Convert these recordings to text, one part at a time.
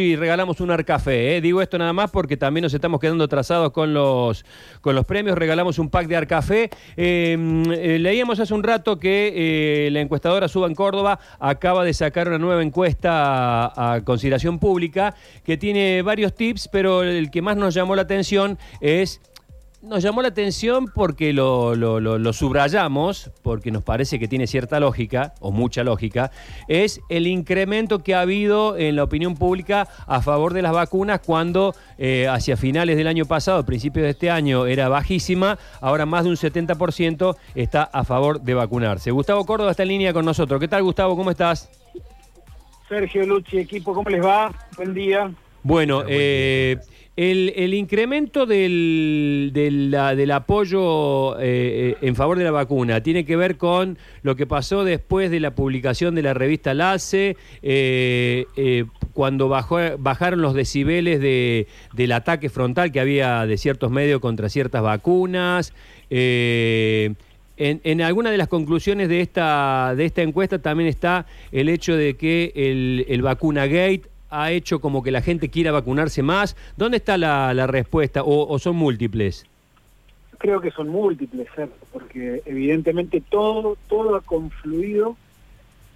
y regalamos un Arcafé. ¿eh? Digo esto nada más porque también nos estamos quedando atrasados con los, con los premios. Regalamos un pack de Arcafé. Eh, eh, leíamos hace un rato que eh, la encuestadora Suba en Córdoba acaba de sacar una nueva encuesta a consideración pública que tiene varios tips, pero el que más nos llamó la atención es nos llamó la atención porque lo, lo- lo- lo subrayamos, porque nos parece que tiene cierta lógica, o mucha lógica, es el incremento que ha habido en la opinión pública a favor de las vacunas cuando eh, hacia finales del año pasado, principios de este año, era bajísima, ahora más de un 70% está a favor de vacunarse. Gustavo Córdoba está en línea con nosotros. ¿Qué tal, Gustavo? ¿Cómo estás? Sergio Lucci, equipo, ¿cómo les va? Buen día. Bueno, eh, el, el incremento del, del, apoyo eh, eh, en favor de la vacuna tiene que ver con lo que pasó después de la publicación de la revista LACE, eh, cuando bajaron los decibeles de, del ataque frontal que había de ciertos medios contra ciertas vacunas. en, en alguna de las conclusiones de esta, de esta encuesta también está el hecho de que el, el vacuna gate ha hecho como que la gente quiera vacunarse más. ¿Dónde está la, la respuesta? ¿O, o son múltiples? Creo que son múltiples, Sergio, porque evidentemente todo, todo ha confluido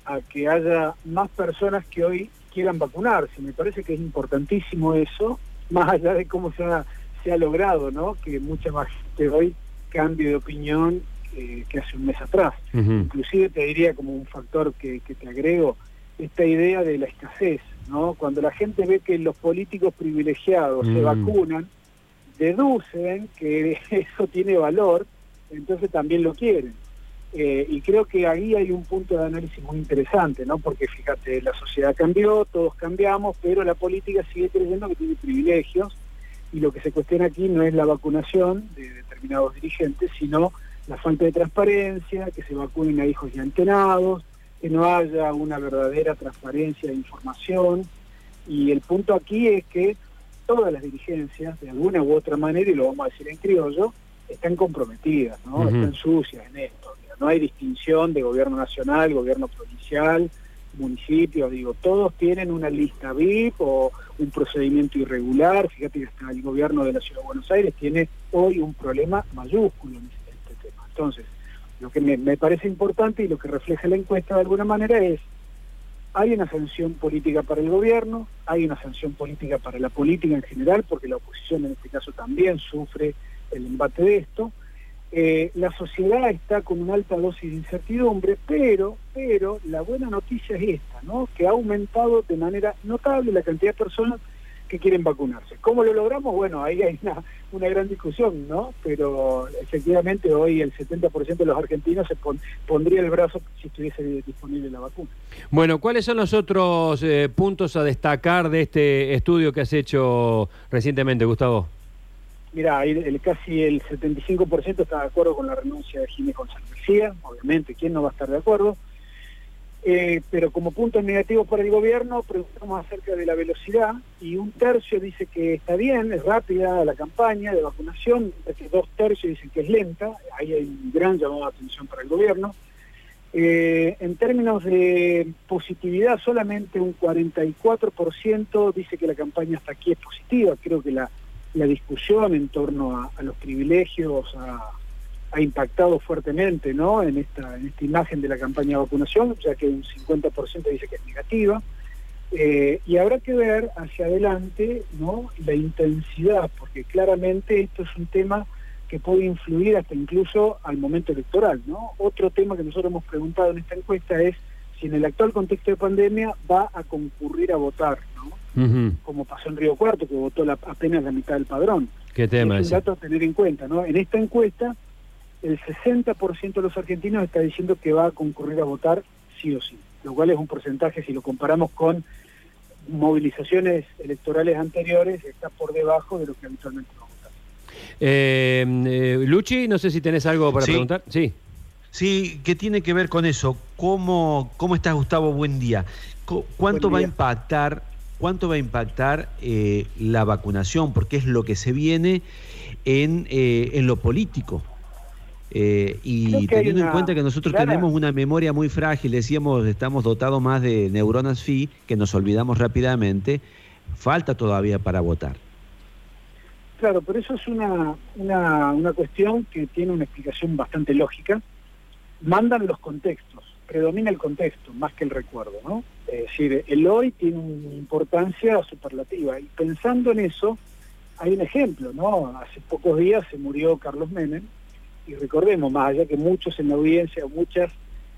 a que haya más personas que hoy quieran vacunarse. Me parece que es importantísimo eso, más allá de cómo se ha, se ha logrado, ¿no? Que mucha más gente hoy cambie de opinión que, que hace un mes atrás. Ujú. Inclusive te diría como un factor que, que te agrego, esta idea de la escasez, ¿no? Cuando la gente ve que los políticos privilegiados se Mm. vacunan, deducen que eso tiene valor, entonces también lo quieren. Eh, y creo que ahí hay un punto de análisis muy interesante, ¿no? Porque fíjate, la sociedad cambió, todos cambiamos, pero la política sigue creyendo que tiene privilegios y lo que se cuestiona aquí no es la vacunación de determinados dirigentes, sino la falta de transparencia, que se vacunen a hijos ya entrenados, que no haya una verdadera transparencia de información. Y el punto aquí es que todas las dirigencias, de alguna u otra manera, y lo vamos a decir en criollo, están comprometidas, ¿no? Están sucias en esto. No hay distinción de gobierno nacional, gobierno provincial, municipio, digo, todos tienen una lista VIP o un procedimiento irregular. Fíjate que hasta el gobierno de la Ciudad de Buenos Aires tiene hoy un problema mayúsculo en este, este tema. Entonces, lo que me, parece importante y lo que refleja la encuesta de alguna manera es, hay una sanción política para el gobierno, hay una sanción política para la política en general, porque la oposición en este caso también sufre el embate de esto. Eh, la sociedad está con una alta dosis de incertidumbre, pero, pero la buena noticia es esta, ¿no? Que ha aumentado de manera notable la cantidad de personas que quieren vacunarse. ¿Cómo lo logramos? Bueno, ahí hay una, una gran discusión, ¿no? Pero efectivamente hoy el 70% de los argentinos se pon- pondría el brazo si estuviese disponible la vacuna. Bueno, ¿cuáles son los otros eh, puntos a destacar de este estudio que has hecho recientemente, Gustavo? Mira, ahí el, casi el 75% está de acuerdo con la renuncia de Jiménez González García, obviamente, ¿quién no va a estar de acuerdo? Eh, pero como punto negativo para el gobierno, preguntamos acerca de la velocidad y un tercio dice que está bien, es rápida la campaña de vacunación, dos tercios dicen que es lenta, ahí hay un gran llamado de atención para el gobierno. Eh, en términos de positividad, solamente un 44% dice que la campaña hasta aquí es positiva. Creo que la, discusión en torno a, a los privilegios ha, ha impactado fuertemente ¿no? en, esta, en esta imagen de la campaña de vacunación, ya que un 50% dice que es negativa. Eh, y habrá que ver hacia adelante ¿no? la intensidad, porque claramente esto es un tema que puede influir hasta incluso al momento electoral. ¿no? Otro tema que nosotros hemos preguntado en esta encuesta es si en el actual contexto de pandemia va a concurrir a votar, ¿no? Como pasó en Río Cuarto, que votó la- apenas la mitad del padrón. ¿Qué tema es un ese? dato a tener en cuenta. ¿no? En esta encuesta, el 60% de los argentinos está diciendo que va a concurrir a votar sí o sí, lo cual es un porcentaje, si lo comparamos con movilizaciones electorales anteriores, está por debajo de lo que habitualmente va a votar. Eh, eh, Luchi, no sé si tenés algo para Sí. preguntar. Sí. Sí, ¿qué tiene que ver con eso? ¿Cómo, cómo estás, Gustavo? Buen día. ¿Cuánto Buen va a impactar, cuánto va a impactar eh, la vacunación? Porque es lo que se viene en, eh, en lo político. Eh, y teniendo en cuenta que nosotros tenemos una memoria muy frágil, decíamos, estamos dotados más de neuronas phi, que nos olvidamos rápidamente, falta todavía para votar. Claro, pero eso es una, una, una cuestión que tiene una explicación bastante lógica. Mandan los contextos, predomina el contexto más que el recuerdo, ¿no? Es decir, el hoy tiene una importancia superlativa y pensando en eso, hay un ejemplo, ¿no? Hace pocos días se murió Carlos Menem y recordemos, más allá que muchos en la audiencia, muchas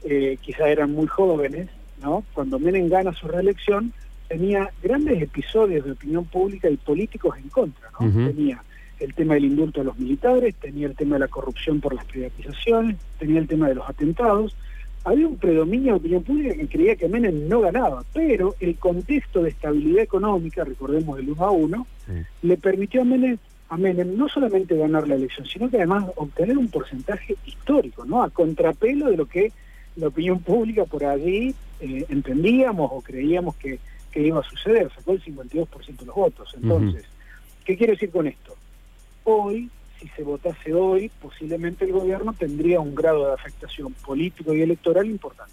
eh, quizás eran muy jóvenes, ¿no? Cuando Menem gana su reelección, tenía grandes episodios de opinión pública y políticos en contra, ¿no? Tenía el tema del indulto a los militares, tenía el tema de la corrupción por las privatizaciones, tenía el tema de los atentados. Había un predominio de opinión pública que creía que Menem no ganaba, pero el contexto de estabilidad económica, recordemos el 1 a 1, le permitió a Menem, a Menem no solamente ganar la elección, sino que además obtener un porcentaje histórico, ¿no? A contrapelo de lo que la opinión pública por allí eh, entendíamos o creíamos que que iba a suceder, sacó el 52% de los votos. Entonces, ¿qué quiere decir con esto? Hoy, si se votase hoy, posiblemente el gobierno tendría un grado de afectación político y electoral importante.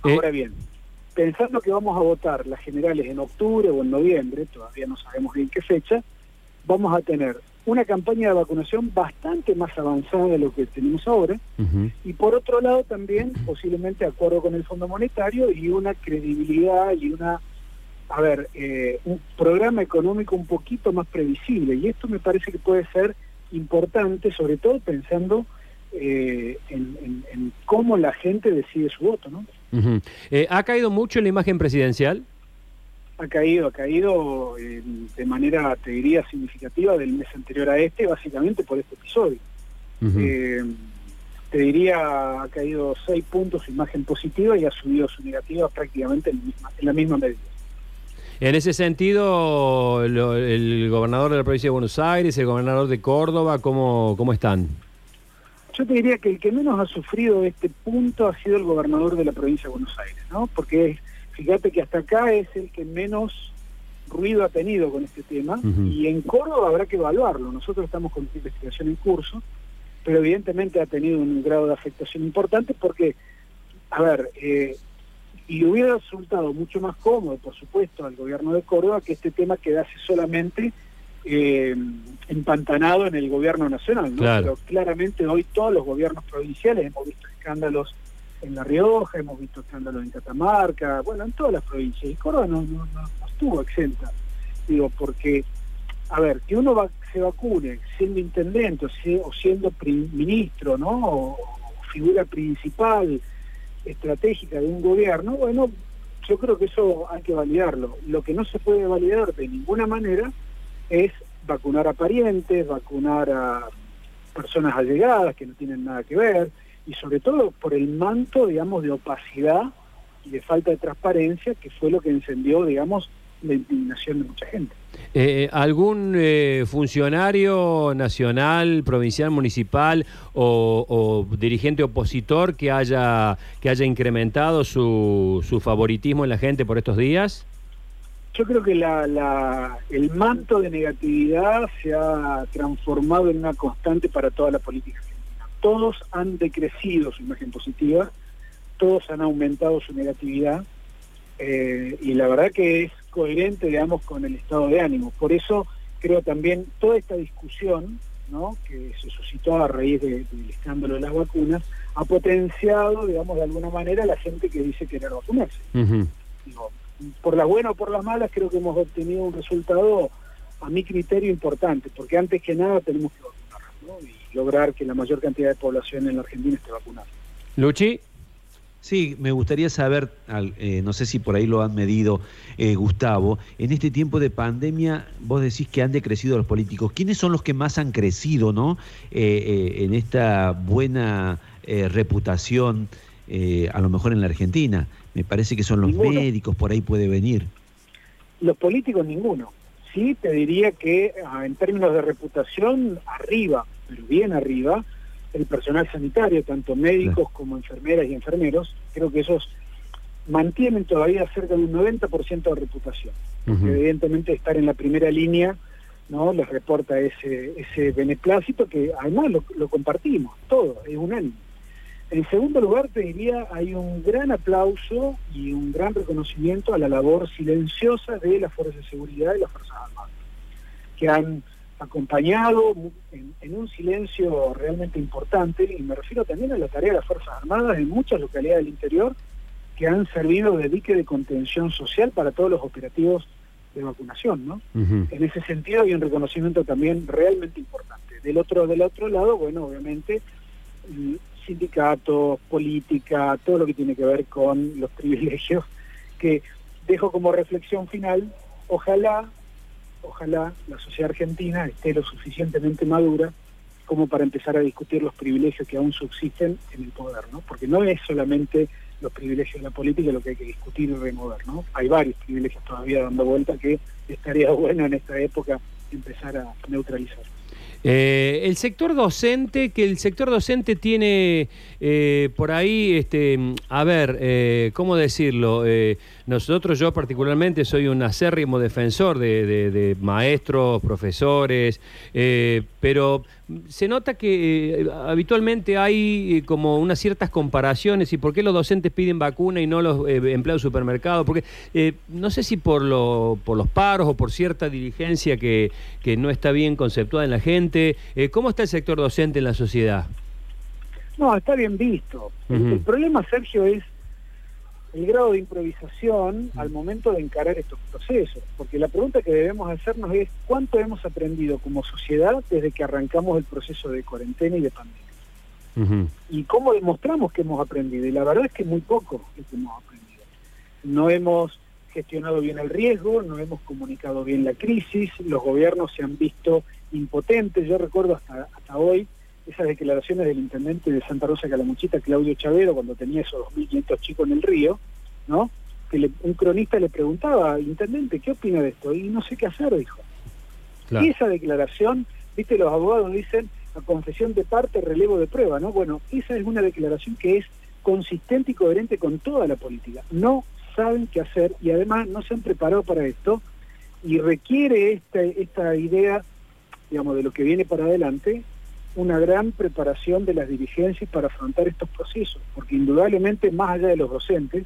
Ahora eh, bien, pensando que vamos a votar las generales en octubre o en noviembre, todavía no sabemos bien qué fecha, vamos a tener una campaña de vacunación bastante más avanzada de lo que tenemos ahora, y por otro lado también posiblemente acuerdo con el Fondo Monetario y una credibilidad y una a ver, eh, un programa económico un poquito más previsible. Y esto me parece que puede ser importante, sobre todo pensando eh, en, cómo la gente decide su voto. ¿no? Eh, ¿Ha caído mucho en la imagen presidencial? Ha caído, ha caído de manera, te diría, significativa del mes anterior a este, básicamente por este episodio. te diría, ha caído seis puntos su imagen positiva y ha subido su negativa prácticamente en la misma medida. En ese sentido, el gobernador de la provincia de Buenos Aires, el gobernador de Córdoba, ¿cómo, ¿cómo están? Yo te diría que el que menos ha sufrido este punto ha sido el gobernador de la provincia de Buenos Aires, ¿no? Porque fíjate que hasta acá es el que menos ruido ha tenido con este tema y en Córdoba habrá que evaluarlo. Nosotros estamos con investigación en curso, pero evidentemente ha tenido un grado de afectación importante porque, a ver, eh, y hubiera resultado mucho más cómodo, por supuesto, al gobierno de Córdoba que este tema quedase solamente eh, empantanado en el gobierno nacional. ¿no? Pero claramente hoy todos los gobiernos provinciales hemos visto escándalos en La Rioja, hemos visto escándalos en Catamarca, bueno, en todas las provincias. Y Córdoba no, no, estuvo exenta. Digo, porque, a ver, que uno se vacune siendo intendente o, siendo ministro, ¿no? o figura principal estratégica de un gobierno, bueno, yo creo que eso hay que validarlo. Lo que no se puede validar de ninguna manera es vacunar a parientes, vacunar a personas allegadas que no tienen nada que ver, y sobre todo por el manto, digamos, de opacidad y de falta de transparencia, que fue lo que encendió, digamos, la indignación de mucha gente. Eh, ¿Algún eh, funcionario nacional, provincial, municipal o, dirigente opositor que haya, que haya incrementado su, su favoritismo en la gente por estos días? Yo creo que la, el manto de negatividad se ha transformado en una constante para toda la política. Todos han decrecido su imagen positiva, todos han aumentado su negatividad eh, y la verdad que es coherente, digamos, con el estado de ánimo. Por eso creo también toda esta discusión ¿no? que se suscitó a raíz del escándalo de las vacunas ha potenciado, digamos, de alguna manera a la gente que dice querer vacunarse. por las buenas o por las malas, creo que hemos obtenido un resultado, a mi criterio, importante, porque antes que nada tenemos que vacunarnos y lograr que la mayor cantidad de población en la Argentina esté vacunada. Luchi. Sí, me gustaría saber, eh, no sé si por ahí lo han medido, eh, Gustavo, en este tiempo de pandemia vos decís que han decrecido los políticos. ¿Quiénes son los que más han crecido ¿no? Eh, en esta buena reputación, a lo mejor en la Argentina? Me parece que son los médicos, por ahí puede venir. Los políticos ninguno. Sí, te diría que ah, en términos de reputación, arriba, pero bien arriba, el personal sanitario, tanto médicos como enfermeras y enfermeros, creo que esos mantienen todavía cerca de un 90% de reputación. evidentemente estar en la primera línea no les reporta ese, ese beneplácito que además lo, compartimos, todo, es unánime. En segundo lugar, te diría, hay un gran aplauso y un gran reconocimiento a la labor silenciosa de las fuerzas de seguridad y las Fuerzas Armadas, que han acompañado en, un silencio realmente importante, y me refiero también a la tarea de las Fuerzas Armadas en muchas localidades del interior, que han servido de dique de contención social para todos los operativos de vacunación, ¿no? En ese sentido hay un reconocimiento también realmente importante. Del otro, del otro lado, bueno, obviamente, sindicatos, política, todo lo que tiene que ver con los privilegios, que dejo como reflexión final, ojalá, ojalá la sociedad argentina esté lo suficientemente madura como para empezar a discutir los privilegios que aún subsisten en el poder, ¿no? Porque no es solamente los privilegios de la política lo que hay que discutir y remover, ¿no? Hay varios privilegios todavía dando vuelta que estaría bueno en esta época empezar a neutralizar. Eh, el sector docente, que el sector docente tiene eh, por ahí, este, a ver, eh, ¿cómo decirlo? nosotros, yo particularmente, soy un acérrimo defensor de, maestros, profesores, pero se nota que habitualmente hay como unas ciertas comparaciones y por qué los docentes piden vacuna y no los empleados de supermercado, porque no sé si por, lo, por los paros o por cierta dirigencia que, que no está bien conceptuada en la gente, ¿cómo está el sector docente en la sociedad? No, está bien visto. el, problema, Sergio, es el grado de improvisación al momento de encarar estos procesos. Porque la pregunta que debemos hacernos es cuánto hemos aprendido como sociedad desde que arrancamos el proceso de cuarentena y de pandemia. Y cómo demostramos que hemos aprendido. Y la verdad es que muy poco es que hemos aprendido. No hemos gestionado bien el riesgo, no hemos comunicado bien la crisis, los gobiernos se han visto impotentes. Yo recuerdo hasta, hasta hoy esas declaraciones del intendente de Santa Rosa Calamuchita, Claudio Chavero, cuando tenía esos 2.500 chicos en el río, ¿no? Que un cronista le preguntaba, intendente, ¿qué opina de esto? Y no sé qué hacer, dijo. Y esa declaración, viste, los abogados dicen, a confesión de parte, relevo de prueba, ¿no? Bueno, esa es una declaración que es consistente y coherente con toda la política. No saben qué hacer y además no se han preparado para esto y requiere esta, esta idea, digamos, de lo que viene para adelante, una gran preparación de las dirigencias para afrontar estos procesos, porque indudablemente, más allá de los docentes,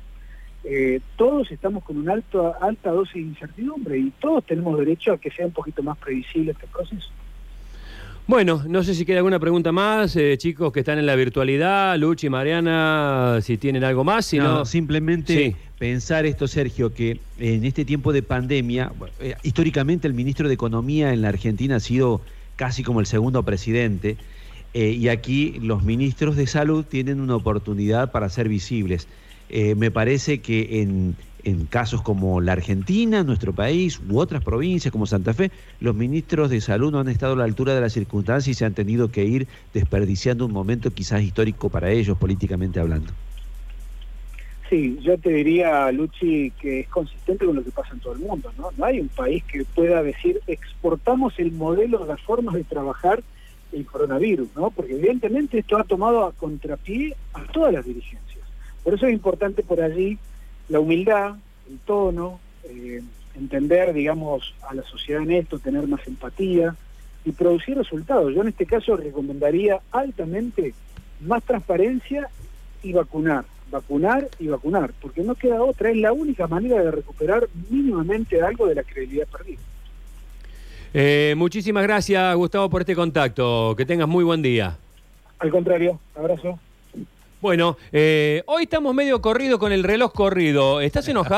eh, todos estamos con una alta, alta dosis de incertidumbre y todos tenemos derecho a que sea un poquito más previsible este proceso. Bueno, no sé si queda alguna pregunta más, eh, chicos que están en la virtualidad, Luchi, Mariana, si tienen algo más. Si no, simplemente pensar esto, Sergio, que en este tiempo de pandemia, eh, históricamente el ministro de Economía en la Argentina ha sido casi como el segundo presidente, eh, y aquí los ministros de salud tienen una oportunidad para ser visibles. Eh, me parece que en, en, casos como la Argentina, nuestro país, u otras provincias como Santa Fe, los ministros de salud no han estado a la altura de las circunstancias y se han tenido que ir desperdiciando un momento quizás histórico para ellos, políticamente hablando. Sí, yo te diría, Luchi, que es consistente con lo que pasa en todo el mundo, ¿no? No hay un país que pueda decir exportamos el modelo, las formas de trabajar el coronavirus, ¿no? Porque evidentemente esto ha tomado a contrapié a todas las dirigencias. Por eso es importante por allí la humildad, el tono, eh, entender, digamos, a la sociedad en esto, tener más empatía y producir resultados. Yo en este caso recomendaría altamente más transparencia y vacunar vacunar y vacunar, porque no queda otra, es la única manera de recuperar mínimamente algo de la credibilidad perdida. Eh, muchísimas gracias, Gustavo, por este contacto. Que tengas muy buen día. Al contrario, abrazo. Bueno, eh, hoy estamos medio corrido con el reloj corrido. ¿Estás enojado?